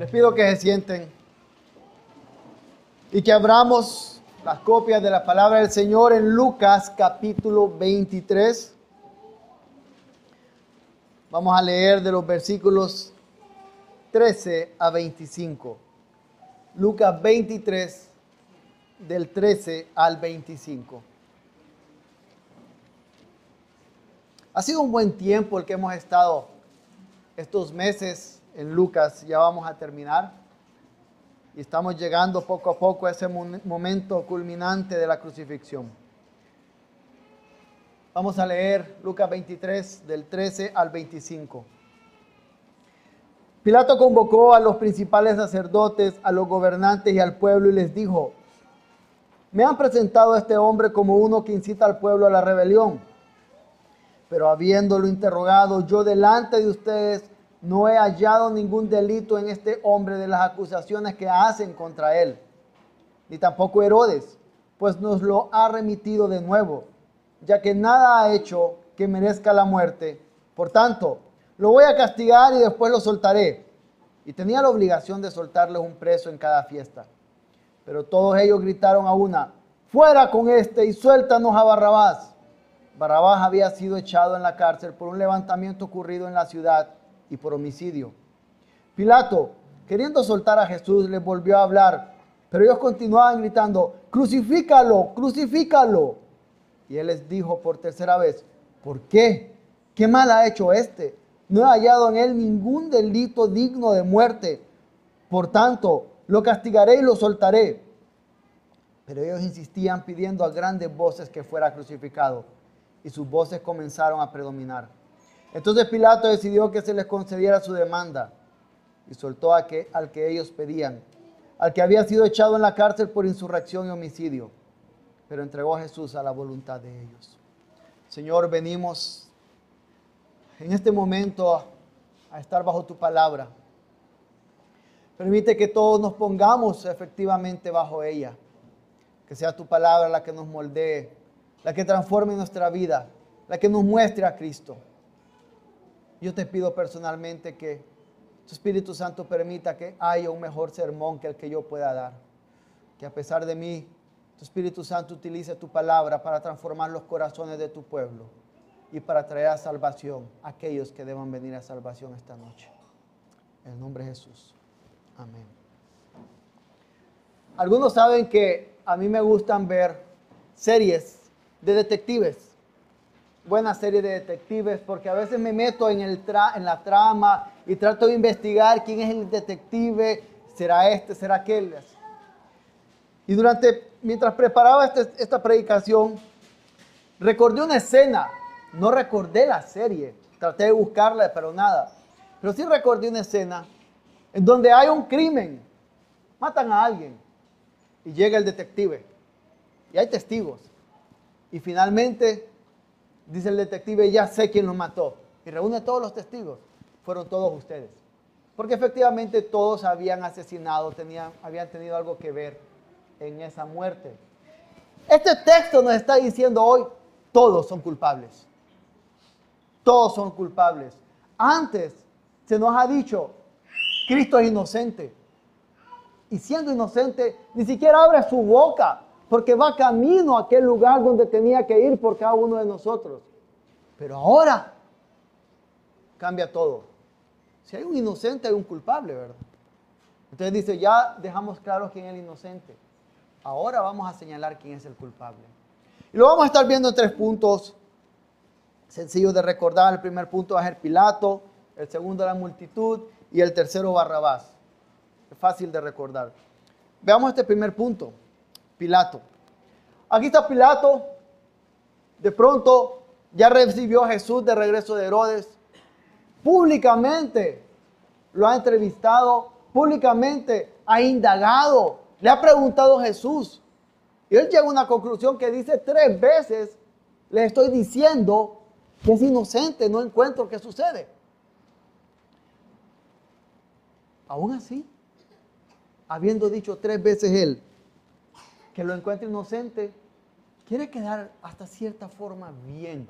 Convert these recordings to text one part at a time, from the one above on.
Les pido que se sienten y que abramos las copias de la palabra del Señor en Lucas capítulo 23. Vamos a leer de los versículos 13 a 25. Lucas 23, del 13 al 25. Ha sido un buen tiempo el que hemos estado estos meses en Lucas, ya vamos a terminar. Y estamos llegando poco a poco a ese momento culminante de la crucifixión. Vamos a leer Lucas 23 del 13 al 25. Pilato convocó a los principales sacerdotes, a los gobernantes y al pueblo y les dijo, me han presentado a este hombre como uno que incita al pueblo a la rebelión. Pero habiéndolo interrogado yo delante de ustedes, no he hallado ningún delito en este hombre de las acusaciones que hacen contra él, ni tampoco Herodes, pues nos lo ha remitido de nuevo, ya que nada ha hecho que merezca la muerte. Por tanto, lo voy a castigar y después lo soltaré. Y tenía la obligación de soltarles un preso en cada fiesta. Pero todos ellos gritaron a una, fuera con este y suéltanos a Barrabás. Barrabás había sido echado en la cárcel por un levantamiento ocurrido en la ciudad y por homicidio. Pilato, queriendo soltar a Jesús, les volvió a hablar, pero ellos continuaban gritando, crucifícalo, crucifícalo. Y él les dijo por tercera vez, ¿por qué? ¿Qué mal ha hecho este? No he hallado en él ningún delito digno de muerte. Por tanto, lo castigaré y lo soltaré. Pero ellos insistían pidiendo a grandes voces que fuera crucificado y sus voces comenzaron a predominar. Entonces Pilato decidió que se les concediera su demanda y soltó a que, al que ellos pedían, al que había sido echado en la cárcel por insurrección y homicidio, pero entregó a Jesús a la voluntad de ellos. Señor, venimos en este momento a, a estar bajo tu palabra. Permite que todos nos pongamos efectivamente bajo ella, que sea tu palabra la que nos moldee la que transforme nuestra vida, la que nos muestre a Cristo. Yo te pido personalmente que tu Espíritu Santo permita que haya un mejor sermón que el que yo pueda dar. Que a pesar de mí, tu Espíritu Santo utilice tu palabra para transformar los corazones de tu pueblo y para traer a salvación a aquellos que deban venir a salvación esta noche. En el nombre de Jesús. Amén. Algunos saben que a mí me gustan ver series de detectives. Buena serie de detectives porque a veces me meto en, el en la trama y trato de investigar quién es el detective, será este, será aquel. Y durante, mientras preparaba este, esta predicación, recordé una escena, no recordé la serie, traté de buscarla, pero nada. Pero sí recordé una escena en donde hay un crimen, matan a alguien y llega el detective y hay testigos. Y finalmente, dice el detective, ya sé quién lo mató. Y reúne todos los testigos. Fueron todos ustedes. Porque efectivamente todos habían asesinado, tenían, habían tenido algo que ver en esa muerte. Este texto nos está diciendo hoy, todos son culpables. Todos son culpables. Antes se nos ha dicho, Cristo es inocente. Y siendo inocente, ni siquiera abre su boca porque va camino a aquel lugar donde tenía que ir por cada uno de nosotros. Pero ahora cambia todo. Si hay un inocente, hay un culpable, ¿verdad? Entonces dice, ya dejamos claro quién es el inocente. Ahora vamos a señalar quién es el culpable. Y lo vamos a estar viendo en tres puntos sencillos de recordar. El primer punto va a ser Pilato, el segundo la multitud y el tercero Barrabás. Es fácil de recordar. Veamos este primer punto. Pilato. Aquí está Pilato. De pronto ya recibió a Jesús de regreso de Herodes. Públicamente lo ha entrevistado, públicamente ha indagado, le ha preguntado Jesús. Y él llega a una conclusión que dice tres veces, le estoy diciendo que es inocente, no encuentro qué sucede. Aún así, habiendo dicho tres veces él, que lo encuentre inocente, quiere quedar hasta cierta forma bien.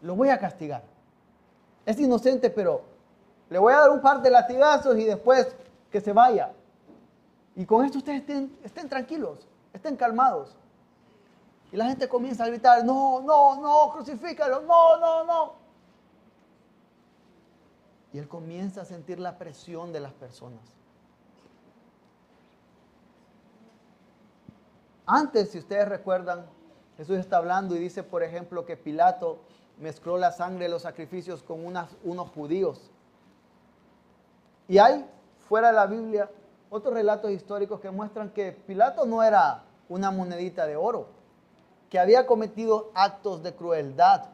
Lo voy a castigar. Es inocente, pero le voy a dar un par de latigazos y después que se vaya. Y con esto ustedes estén, estén tranquilos, estén calmados. Y la gente comienza a gritar, no, no, no, crucifícalo, no, no, no. Y él comienza a sentir la presión de las personas. Antes, si ustedes recuerdan, Jesús está hablando y dice, por ejemplo, que Pilato mezcló la sangre de los sacrificios con unos judíos. Y hay, fuera de la Biblia, otros relatos históricos que muestran que Pilato no era una monedita de oro, que había cometido actos de crueldad,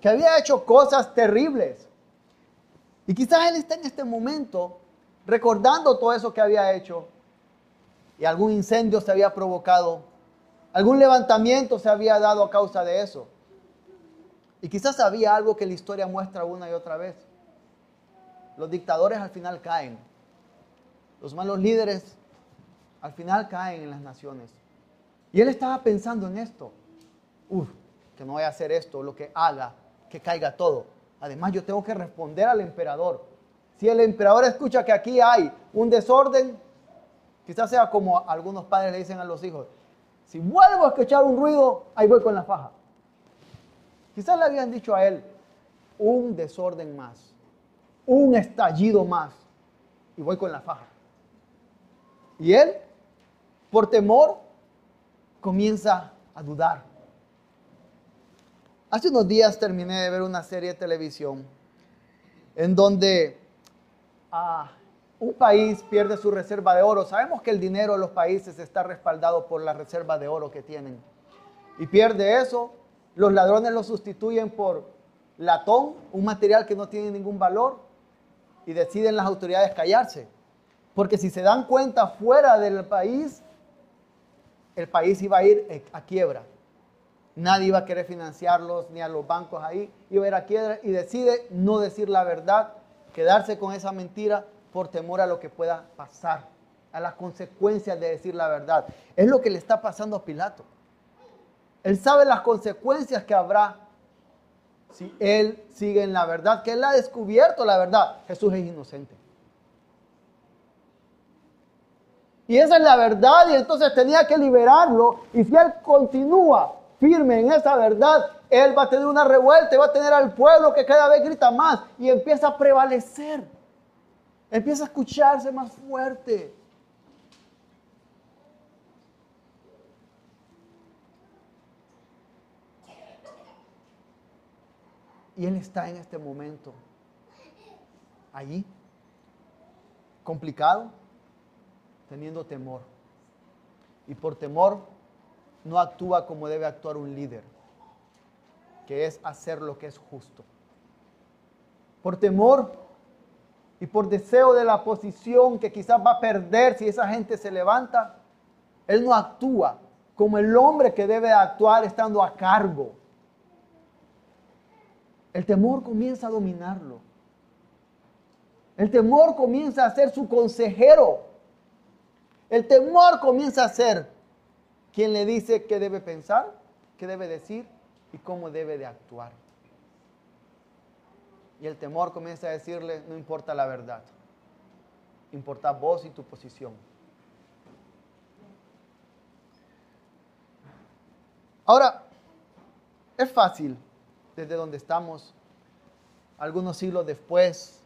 que había hecho cosas terribles. Y quizás él está en este momento recordando todo eso que había hecho y algún incendio se había provocado, algún levantamiento se había dado a causa de eso. Y quizás había algo que la historia muestra una y otra vez. Los dictadores al final caen. Los malos líderes al final caen en las naciones. Y él estaba pensando en esto. Uf, que no voy a hacer esto, lo que haga, que caiga todo. Además, yo tengo que responder al emperador. Si el emperador escucha que aquí hay un desorden, quizás sea como algunos padres le dicen a los hijos, si vuelvo a escuchar un ruido, ahí voy con la faja. Quizás le habían dicho a él, un desorden más, un estallido más, y voy con la faja. Y él, por temor, comienza a dudar. Hace unos días terminé de ver una serie de televisión en donde ah, un país pierde su reserva de oro. Sabemos que el dinero de los países está respaldado por la reserva de oro que tienen. Y pierde eso, los ladrones lo sustituyen por latón, un material que no tiene ningún valor, y deciden las autoridades callarse. Porque si se dan cuenta fuera del país, el país iba a ir a quiebra. Nadie iba a querer financiarlos ni a los bancos ahí, iba a ir a quiebra y decide no decir la verdad, quedarse con esa mentira por temor a lo que pueda pasar, a las consecuencias de decir la verdad. Es lo que le está pasando a Pilato. Él sabe las consecuencias que habrá si él sigue en la verdad, que él ha descubierto la verdad. Jesús es inocente. Y esa es la verdad y entonces tenía que liberarlo. Y si él continúa firme en esa verdad, él va a tener una revuelta y va a tener al pueblo que cada vez grita más y empieza a prevalecer. Empieza a escucharse más fuerte. Y él está en este momento allí, complicado, teniendo temor. Y por temor no actúa como debe actuar un líder, que es hacer lo que es justo. Por temor y por deseo de la posición que quizás va a perder si esa gente se levanta, él no actúa como el hombre que debe actuar estando a cargo. El temor comienza a dominarlo. El temor comienza a ser su consejero. El temor comienza a ser quien le dice qué debe pensar, qué debe decir y cómo debe de actuar. Y el temor comienza a decirle, no importa la verdad, importa vos y tu posición. Ahora, es fácil desde donde estamos, algunos siglos después,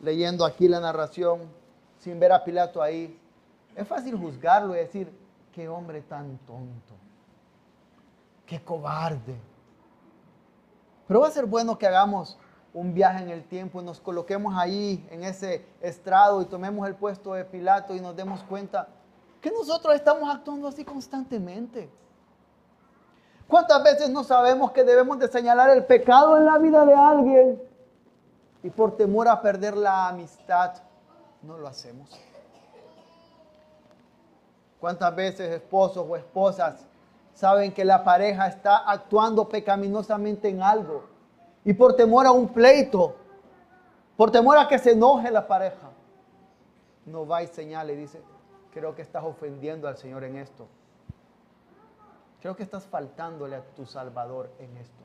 leyendo aquí la narración, sin ver a Pilato ahí, es fácil juzgarlo y decir, qué hombre tan tonto, qué cobarde. Pero va a ser bueno que hagamos un viaje en el tiempo y nos coloquemos ahí en ese estrado y tomemos el puesto de Pilato y nos demos cuenta que nosotros estamos actuando así constantemente. ¿Cuántas veces no sabemos que debemos de señalar el pecado en la vida de alguien y por temor a perder la amistad no lo hacemos? ¿Cuántas veces esposos o esposas saben que la pareja está actuando pecaminosamente en algo y por temor a un pleito, por temor a que se enoje la pareja, no va y señala y dice, creo que estás ofendiendo al Señor en esto. Creo que estás faltándole a tu Salvador en esto.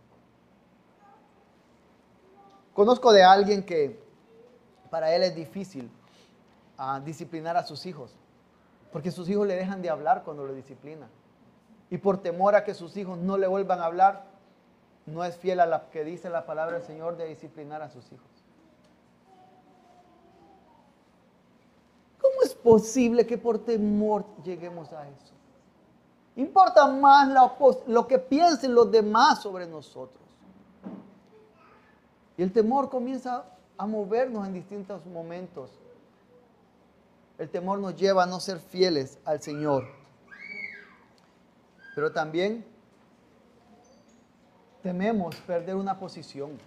Conozco de alguien que para él es difícil a disciplinar a sus hijos, porque sus hijos le dejan de hablar cuando lo disciplinan. Y por temor a que sus hijos no le vuelvan a hablar, no es fiel a lo que dice la palabra del Señor de disciplinar a sus hijos. ¿Cómo es posible que por temor lleguemos a eso? Importa más lo que piensen los demás sobre nosotros. Y el temor comienza a movernos en distintos momentos. El temor nos lleva a no ser fieles al Señor. Pero también tememos perder una posición.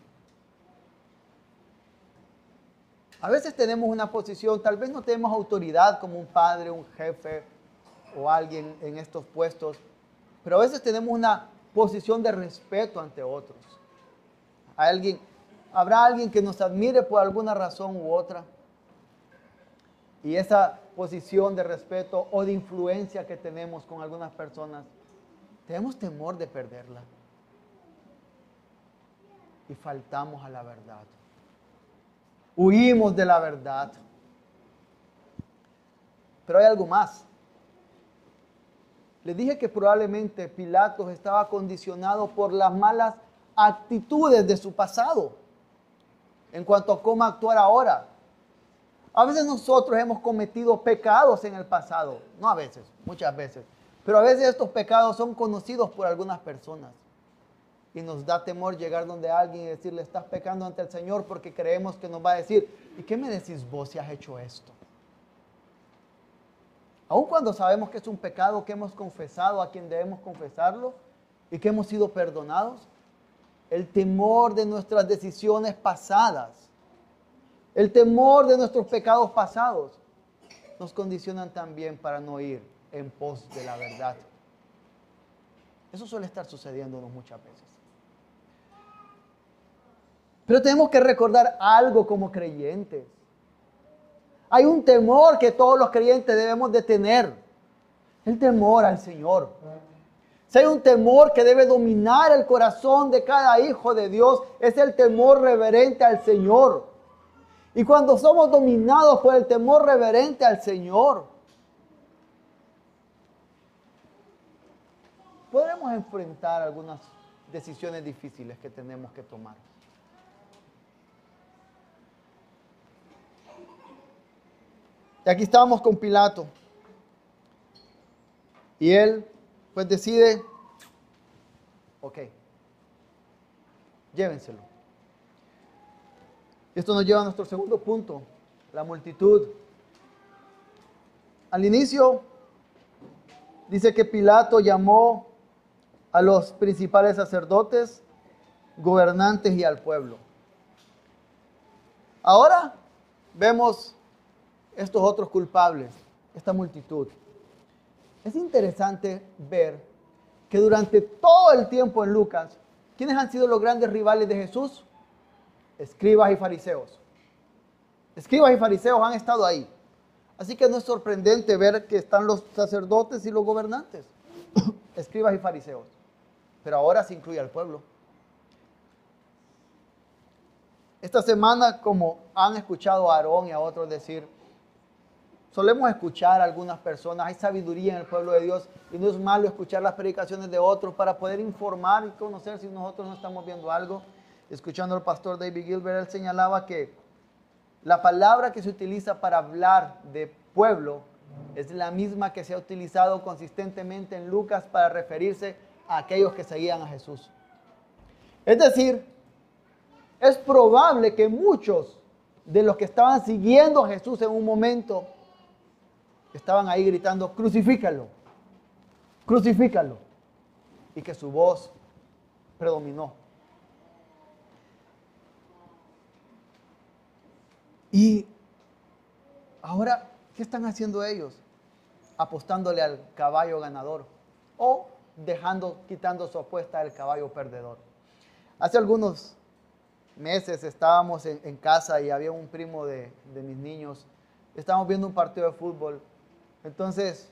A veces tenemos una posición, tal vez no tenemos autoridad como un padre, un jefe o alguien en estos puestos, pero a veces tenemos una posición de respeto ante otros. alguien, habrá alguien que nos admire por alguna razón u otra. Y esa posición de respeto o de influencia que tenemos con algunas personas, tenemos temor de perderla. Y faltamos a la verdad. Huimos de la verdad. Pero hay algo más. Le dije que probablemente Pilatos estaba condicionado por las malas actitudes de su pasado en cuanto a cómo actuar ahora. A veces nosotros hemos cometido pecados en el pasado, no a veces, muchas veces, pero a veces estos pecados son conocidos por algunas personas. Y nos da temor llegar donde alguien y decirle, estás pecando ante el Señor porque creemos que nos va a decir, ¿y qué me decís vos si has hecho esto? Aun cuando sabemos que es un pecado que hemos confesado a quien debemos confesarlo y que hemos sido perdonados, el temor de nuestras decisiones pasadas el temor de nuestros pecados pasados nos condicionan también para no ir en pos de la verdad. Eso suele estar sucediéndonos muchas veces. Pero tenemos que recordar algo como creyentes. Hay un temor que todos los creyentes debemos de tener. El temor al Señor. Si hay un temor que debe dominar el corazón de cada hijo de Dios, es el temor reverente al Señor. Y cuando somos dominados por el temor reverente al Señor, podremos enfrentar algunas decisiones difíciles que tenemos que tomar. Y aquí estábamos con Pilato. Y él pues decide, ok, llévenselo. Esto nos lleva a nuestro segundo punto, la multitud. Al inicio dice que Pilato llamó a los principales sacerdotes, gobernantes y al pueblo. Ahora vemos estos otros culpables, esta multitud. Es interesante ver que durante todo el tiempo en Lucas, ¿quiénes han sido los grandes rivales de Jesús? escribas y fariseos. Escribas y fariseos han estado ahí. Así que no es sorprendente ver que están los sacerdotes y los gobernantes, escribas y fariseos. Pero ahora se incluye al pueblo. Esta semana, como han escuchado a Aarón y a otros decir, solemos escuchar a algunas personas, hay sabiduría en el pueblo de Dios y no es malo escuchar las predicaciones de otros para poder informar y conocer si nosotros no estamos viendo algo escuchando al pastor David Gilbert, él señalaba que la palabra que se utiliza para hablar de pueblo es la misma que se ha utilizado consistentemente en Lucas para referirse a aquellos que seguían a Jesús. Es decir, es probable que muchos de los que estaban siguiendo a Jesús en un momento estaban ahí gritando, crucifícalo, crucifícalo, y que su voz predominó. Y ahora, ¿qué están haciendo ellos? Apostándole al caballo ganador o dejando, quitando su apuesta al caballo perdedor. Hace algunos meses estábamos en, casa y había un primo de, mis niños. Estábamos viendo un partido de fútbol. Entonces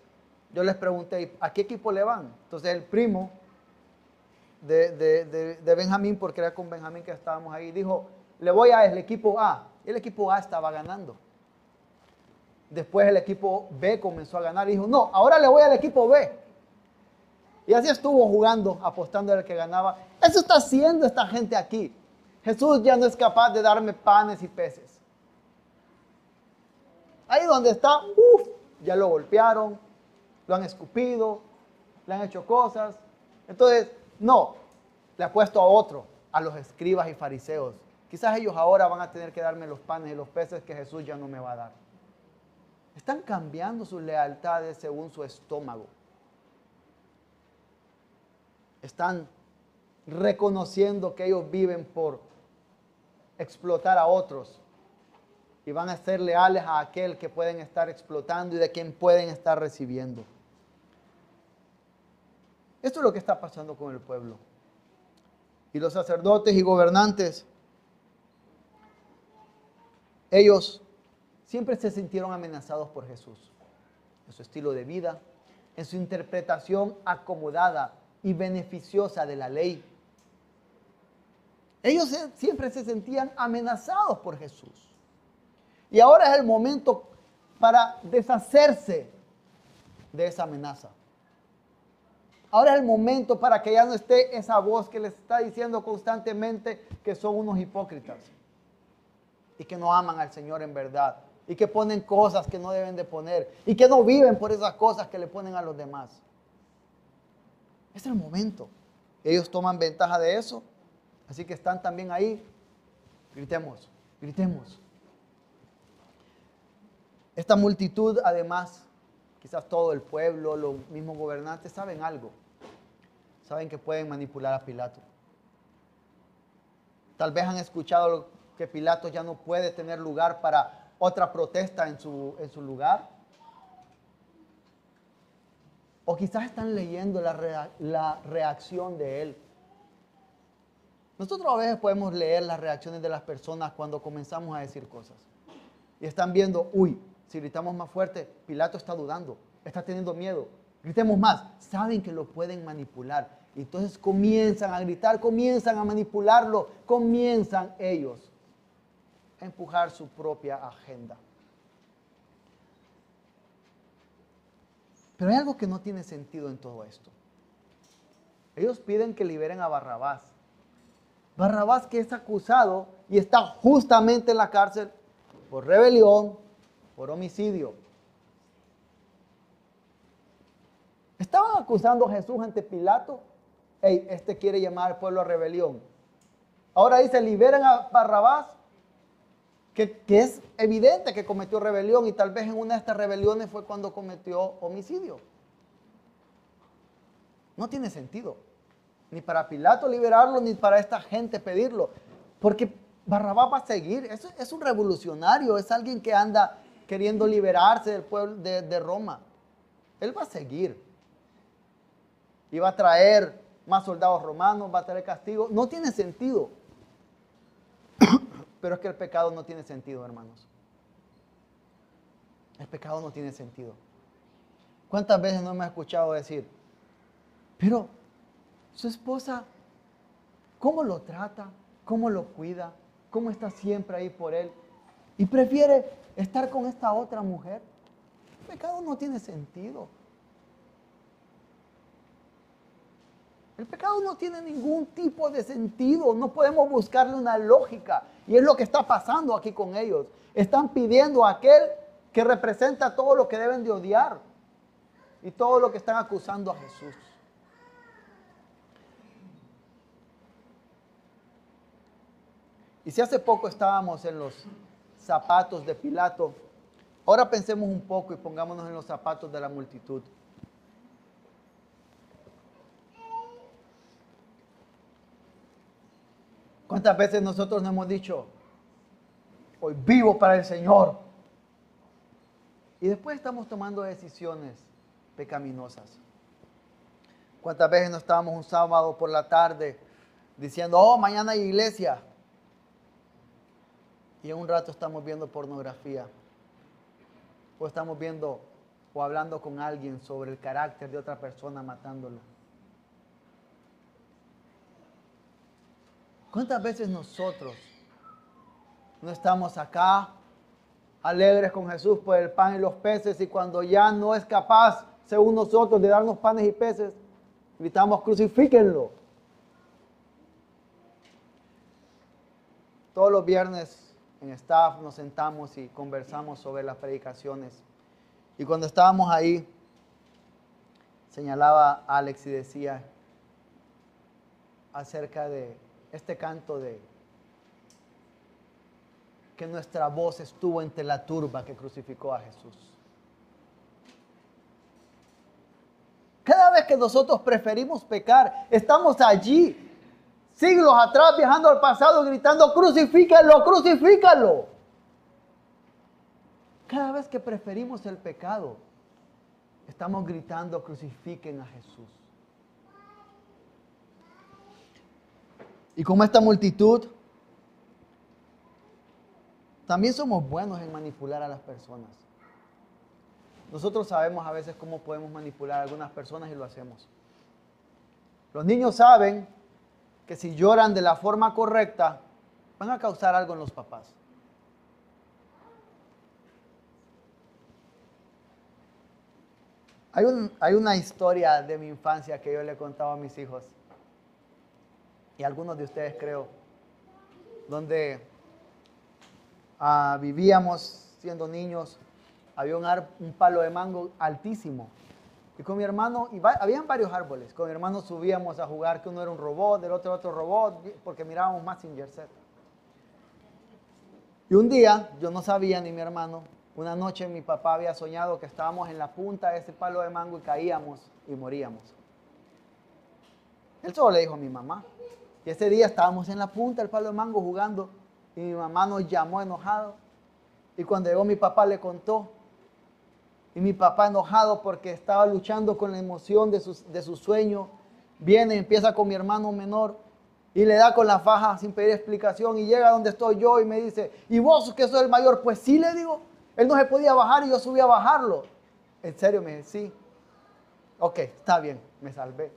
yo les pregunté, ¿a qué equipo le van? Entonces el primo de, de Benjamín, porque era con Benjamín que estábamos ahí, dijo, le voy a el equipo A el equipo A estaba ganando. Después el equipo B comenzó a ganar y dijo, no, ahora le voy al equipo B. Y así estuvo jugando, apostando al que ganaba. Eso está haciendo esta gente aquí. Jesús ya no es capaz de darme panes y peces. Ahí donde está, uff, ya lo golpearon, lo han escupido, le han hecho cosas. Entonces, no, le ha puesto a otro, a los escribas y fariseos. Quizás ellos ahora van a tener que darme los panes y los peces que Jesús ya no me va a dar. Están cambiando sus lealtades según su estómago. Están reconociendo que ellos viven por explotar a otros y van a ser leales a aquel que pueden estar explotando y de quien pueden estar recibiendo. Esto es lo que está pasando con el pueblo. Y los sacerdotes y gobernantes, ellos siempre se sintieron amenazados por Jesús, en su estilo de vida, en su interpretación acomodada y beneficiosa de la ley. Ellos siempre se sentían amenazados por Jesús. Y ahora es el momento para deshacerse de esa amenaza. Ahora es el momento para que ya no esté esa voz que les está diciendo constantemente que son unos hipócritas y que no aman al Señor en verdad y que ponen cosas que no deben de poner y que no viven por esas cosas que le ponen a los demás. Es el momento. Ellos toman ventaja de eso, así que están también ahí. Gritemos, gritemos. Esta multitud, además, quizás todo el pueblo, los mismos gobernantes, saben algo. Saben que pueden manipular a Pilato. Tal vez han escuchado que Pilato ya no puede tener lugar para otra protesta en su, en su lugar. O quizás están leyendo la, la reacción de él. Nosotros a veces podemos leer las reacciones de las personas cuando comenzamos a decir cosas. Y están viendo, uy, si gritamos más fuerte, Pilato está dudando, está teniendo miedo. Gritemos más, saben que lo pueden manipular. Y entonces comienzan a gritar, comienzan a manipularlo, comienzan ellos a empujar su propia agenda. Pero hay algo que no tiene sentido en todo esto. Ellos piden que liberen a Barrabás. Barrabás que es acusado y está justamente en la cárcel por rebelión, por homicidio. Estaban acusando a Jesús ante Pilato. Hey, este quiere llamar al pueblo a rebelión. Ahora dice, liberan a Barrabás, que, que, es evidente que cometió rebelión y tal vez en una de estas rebeliones fue cuando cometió homicidio. No tiene sentido. Ni para Pilato liberarlo, ni para esta gente pedirlo. Porque Barrabás va a seguir. Es, es un revolucionario, es alguien que anda queriendo liberarse del pueblo de, Roma. Él va a seguir. Y va a traer más soldados romanos, va a traer castigo. No tiene sentido. Pero es que el pecado no tiene sentido, hermanos. El pecado no tiene sentido. ¿Cuántas veces no me ha escuchado decir, pero su esposa, ¿cómo lo trata? ¿Cómo lo cuida? ¿Cómo está siempre ahí por él? Y prefiere estar con esta otra mujer. El pecado no tiene sentido. El pecado no tiene ningún tipo de sentido, no podemos buscarle una lógica. Y es lo que está pasando aquí con ellos. Están pidiendo a aquel que representa todo lo que deben de odiar y todo lo que están acusando a Jesús. Y si hace poco estábamos en los zapatos de Pilato. Ahora pensemos un poco y pongámonos en los zapatos de la multitud. ¿Cuántas veces nosotros nos hemos dicho, hoy vivo para el Señor? Y después estamos tomando decisiones pecaminosas. ¿Cuántas veces no estábamos un sábado por la tarde diciendo, oh, mañana hay iglesia? Y en un rato estamos viendo pornografía o estamos viendo o hablando con alguien sobre el carácter de otra persona matándolo. ¿Cuántas veces nosotros no estamos acá alegres con Jesús por el pan y los peces y cuando ya no es capaz, según nosotros, de darnos panes y peces, gritamos crucifíquenlo. Todos los viernes en staff nos sentamos y conversamos sobre las predicaciones. Y cuando estábamos ahí, señalaba Alex y decía acerca de este canto de que nuestra voz estuvo entre la turba que crucificó a Jesús. Cada vez que nosotros preferimos pecar, estamos allí, siglos atrás, viajando al pasado, gritando, crucifícalo, crucifícalo. Cada vez que preferimos el pecado, estamos gritando, crucifiquen a Jesús. Y como esta multitud, también somos buenos en manipular a las personas. Nosotros sabemos a veces cómo podemos manipular a algunas personas y lo hacemos. Los niños saben que si lloran de la forma correcta, van a causar algo en los papás. Hay, hay, una historia de mi infancia que yo le he contado a mis hijos y algunos de ustedes creo, donde ah, vivíamos siendo niños, había un, un, palo de mango altísimo. Y con mi hermano, y habían varios árboles, con mi hermano subíamos a jugar, que uno era un robot, del otro otro robot, porque mirábamos más sin Z. Y un día, yo no sabía ni mi hermano, una noche mi papá había soñado que estábamos en la punta de ese palo de mango y caíamos y moríamos. Él solo le dijo a mi mamá. Y ese día estábamos en la punta del palo de mango jugando y mi mamá nos llamó enojado. Y cuando llegó mi papá le contó. Y mi papá enojado porque estaba luchando con la emoción de su, de su sueño, viene, empieza con mi hermano menor y le da con la faja sin pedir explicación y llega donde estoy yo y me dice, ¿y vos que sos el mayor? Pues sí, le digo, él no se podía bajar y yo subí a bajarlo. En serio, me dice, sí. Ok, está bien, me salvé.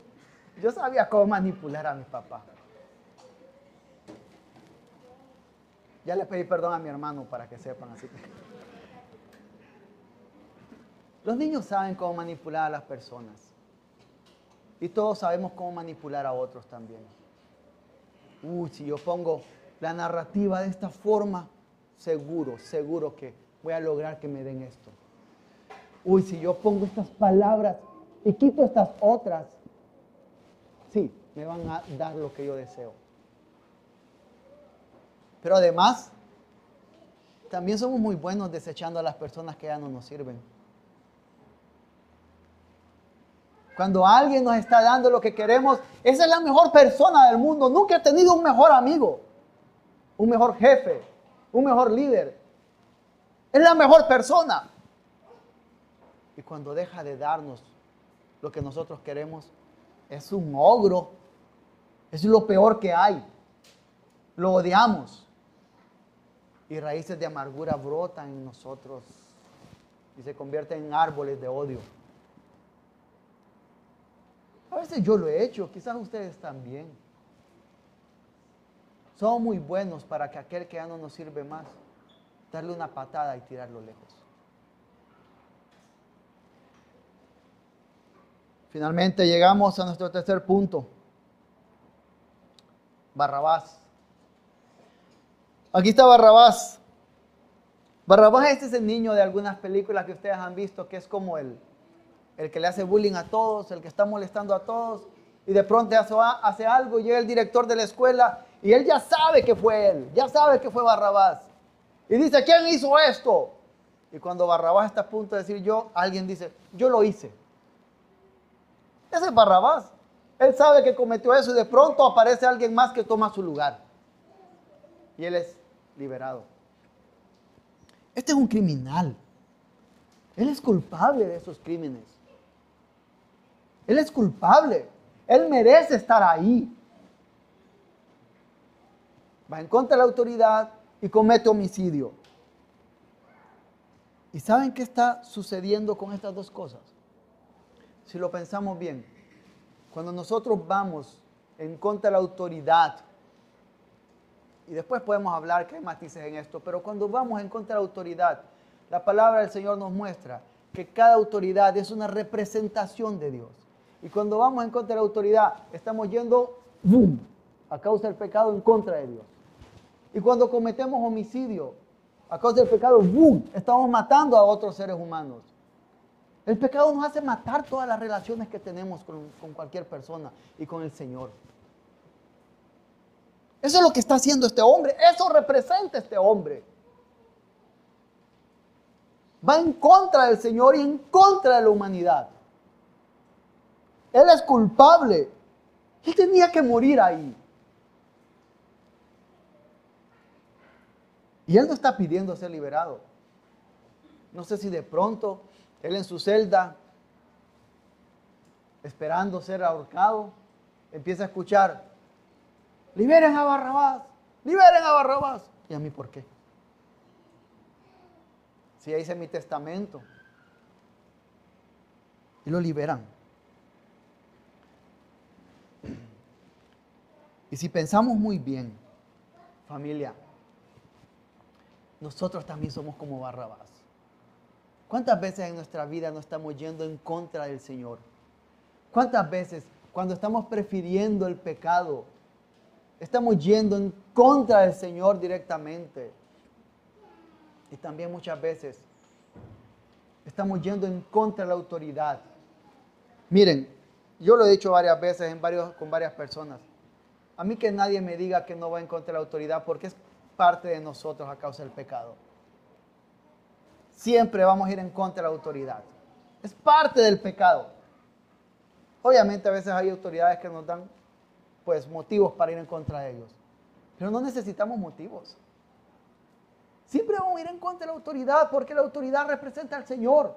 Yo sabía cómo manipular a mi papá. Ya le pedí perdón a mi hermano para que sepan así. Los niños saben cómo manipular a las personas. Y todos sabemos cómo manipular a otros también. Uy, si yo pongo la narrativa de esta forma, seguro, seguro que voy a lograr que me den esto. Uy, si yo pongo estas palabras y quito estas otras, sí, me van a dar lo que yo deseo. Pero además, también somos muy buenos desechando a las personas que ya no nos sirven. Cuando alguien nos está dando lo que queremos, esa es la mejor persona del mundo. Nunca he tenido un mejor amigo, un mejor jefe, un mejor líder. Es la mejor persona. Y cuando deja de darnos lo que nosotros queremos, es un ogro. Es lo peor que hay. Lo odiamos y raíces de amargura brotan en nosotros y se convierten en árboles de odio. A veces yo lo he hecho, quizás ustedes también. Somos muy buenos para que aquel que ya no nos sirve más, darle una patada y tirarlo lejos. Finalmente llegamos a nuestro tercer punto. Barrabás. Aquí está Barrabás. Barrabás este es el niño de algunas películas que ustedes han visto, que es como el, el que le hace bullying a todos, el que está molestando a todos, y de pronto hace, hace algo, llega el director de la escuela y él ya sabe que fue él, ya sabe que fue Barrabás. Y dice, ¿quién hizo esto? Y cuando Barrabás está a punto de decir yo, alguien dice, yo lo hice. Ese es Barrabás. Él sabe que cometió eso y de pronto aparece alguien más que toma su lugar. Y él es liberado. Este es un criminal. Él es culpable de esos crímenes. Él es culpable. Él merece estar ahí. Va en contra de la autoridad y comete homicidio. ¿Y saben qué está sucediendo con estas dos cosas? Si lo pensamos bien, cuando nosotros vamos en contra de la autoridad y después podemos hablar que hay matices en esto, pero cuando vamos en contra de la autoridad, la palabra del Señor nos muestra que cada autoridad es una representación de Dios. Y cuando vamos en contra de la autoridad, estamos yendo ¡boom! a causa del pecado en contra de Dios. Y cuando cometemos homicidio, a causa del pecado, ¡boom! estamos matando a otros seres humanos. El pecado nos hace matar todas las relaciones que tenemos con, con cualquier persona y con el Señor. Eso es lo que está haciendo este hombre. Eso representa este hombre. Va en contra del Señor y en contra de la humanidad. Él es culpable. Él tenía que morir ahí. Y él no está pidiendo ser liberado. No sé si de pronto él en su celda, esperando ser ahorcado, empieza a escuchar, liberen a Barrabás, liberen a Barrabás. ¿Y a mí por qué? Si ahí hice mi testamento. Y lo liberan. Y si pensamos muy bien, familia, nosotros también somos como Barrabás. ¿Cuántas veces en nuestra vida no estamos yendo en contra del Señor? ¿Cuántas veces cuando estamos prefiriendo el pecado, estamos yendo en contra del Señor directamente? Y también muchas veces estamos yendo en contra de la autoridad. Miren, yo lo he dicho varias veces en varios, con varias personas. A mí que nadie me diga que no va en contra de la autoridad porque es parte de nosotros a causa del pecado. Siempre vamos a ir en contra de la autoridad. Es parte del pecado. Obviamente a veces hay autoridades que nos dan pues motivos para ir en contra de ellos. Pero no necesitamos motivos. Siempre vamos a ir en contra de la autoridad porque la autoridad representa al Señor.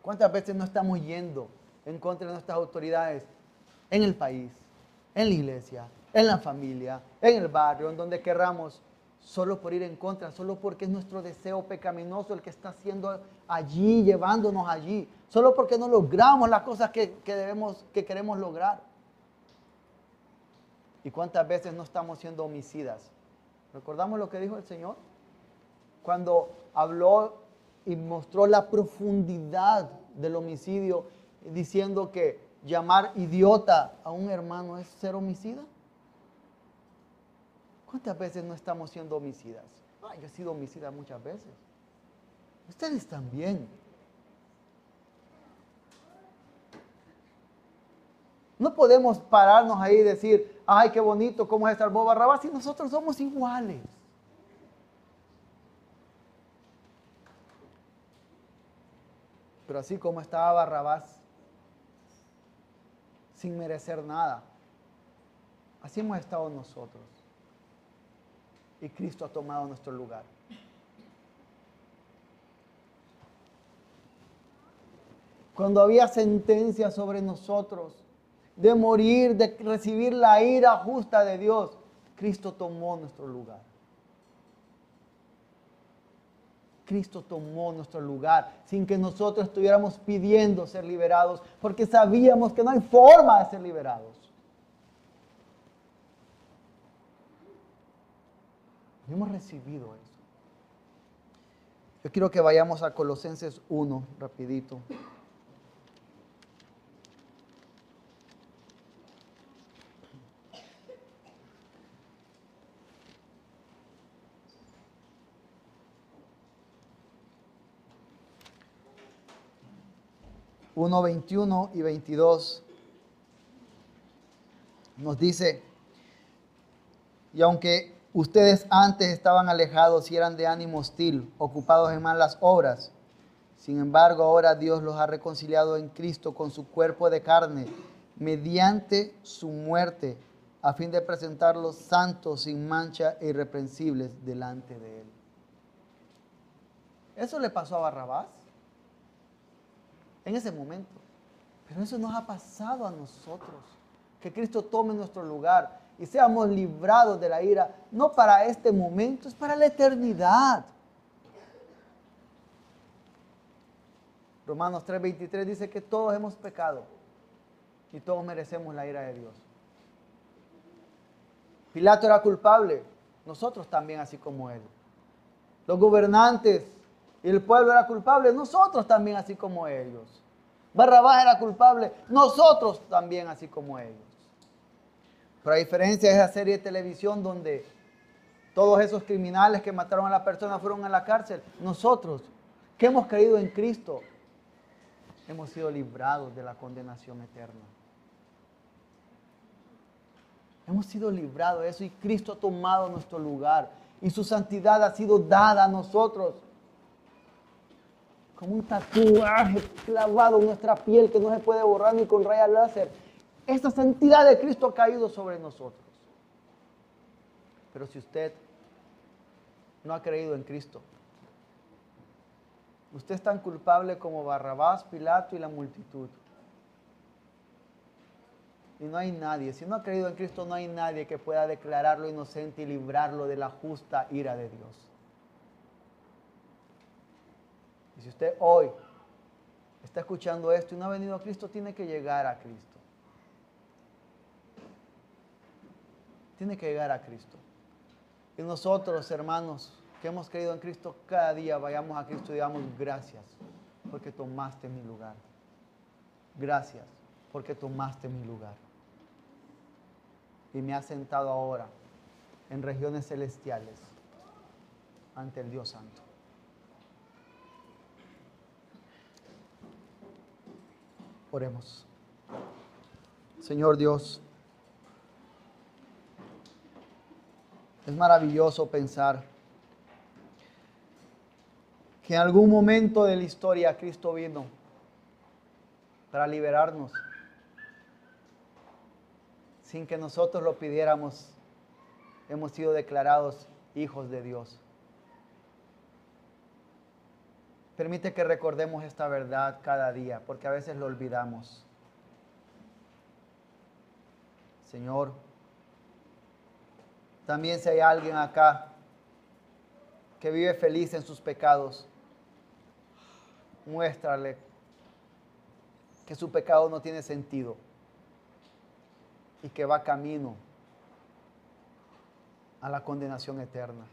¿Cuántas veces no estamos yendo en contra de nuestras autoridades en el país, en la iglesia, en la familia, en el barrio, en donde querramos, solo por ir en contra, solo porque es nuestro deseo pecaminoso el que está haciendo allí, llevándonos allí, solo porque no logramos las cosas que, debemos, que queremos lograr. ¿Y cuántas veces no estamos siendo homicidas? ¿Recordamos lo que dijo el Señor? Cuando habló y mostró la profundidad del homicidio, diciendo que llamar idiota a un hermano es ser homicida? ¿Cuántas veces no estamos siendo homicidas? yo he sido homicida muchas veces. Ustedes también. No podemos pararnos ahí y decir, ay, qué bonito, cómo es salvó Barrabás, si nosotros somos iguales. Pero así como estaba Barrabás, sin merecer nada. Así hemos estado nosotros. Y Cristo ha tomado nuestro lugar. Cuando había sentencia sobre nosotros de morir, de recibir la ira justa de Dios, Cristo tomó nuestro lugar. Cristo tomó nuestro lugar sin que nosotros estuviéramos pidiendo ser liberados, porque sabíamos que no hay forma de ser liberados. hemos recibido eso. Yo quiero que vayamos a Colosenses 1, rapidito. 1, 21 y 22 nos dice, y aunque ustedes antes estaban alejados y eran de ánimo hostil, ocupados en malas obras, sin embargo ahora Dios los ha reconciliado en Cristo con su cuerpo de carne, mediante su muerte, a fin de presentarlos santos, sin mancha e irreprensibles delante de Él. Eso le pasó a Barrabás en ese momento. Pero eso nos ha pasado a nosotros. Que Cristo tome nuestro lugar y seamos librados de la ira, no para este momento, es para la eternidad. Romanos 3:23 dice que todos hemos pecado y todos merecemos la ira de Dios. Pilato era culpable, nosotros también así como él. Los gobernantes y el pueblo era culpable, nosotros también así como ellos. Barrabás era culpable, nosotros también así como ellos. Pero a diferencia de esa serie de televisión donde todos esos criminales que mataron a la persona fueron a la cárcel, nosotros que hemos creído en Cristo, hemos sido librados de la condenación eterna. Hemos sido librados de eso y Cristo ha tomado nuestro lugar y su santidad ha sido dada a nosotros como un tatuaje clavado en nuestra piel que no se puede borrar ni con rayas láser. Esta santidad de Cristo ha caído sobre nosotros. Pero si usted no ha creído en Cristo, usted es tan culpable como Barrabás, Pilato y la multitud. Y no hay nadie, si no ha creído en Cristo, no hay nadie que pueda declararlo inocente y librarlo de la justa ira de Dios. Y si usted hoy está escuchando esto y no ha venido a Cristo, tiene que llegar a Cristo. Tiene que llegar a Cristo. Y nosotros, hermanos, que hemos creído en Cristo, cada día vayamos a Cristo y digamos gracias porque tomaste mi lugar. Gracias porque tomaste mi lugar. Y me has sentado ahora en regiones celestiales ante el Dios Santo. Oremos. Señor Dios, es maravilloso pensar que en algún momento de la historia Cristo vino para liberarnos sin que nosotros lo pidiéramos. Hemos sido declarados hijos de Dios. Permite que recordemos esta verdad cada día, porque a veces lo olvidamos. Señor, también si hay alguien acá que vive feliz en sus pecados, muéstrale que su pecado no tiene sentido y que va camino a la condenación eterna.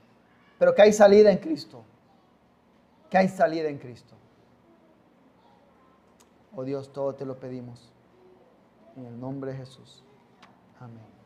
Pero que hay salida en Cristo que hay salida en Cristo. Oh Dios, todo te lo pedimos. En el nombre de Jesús. Amén.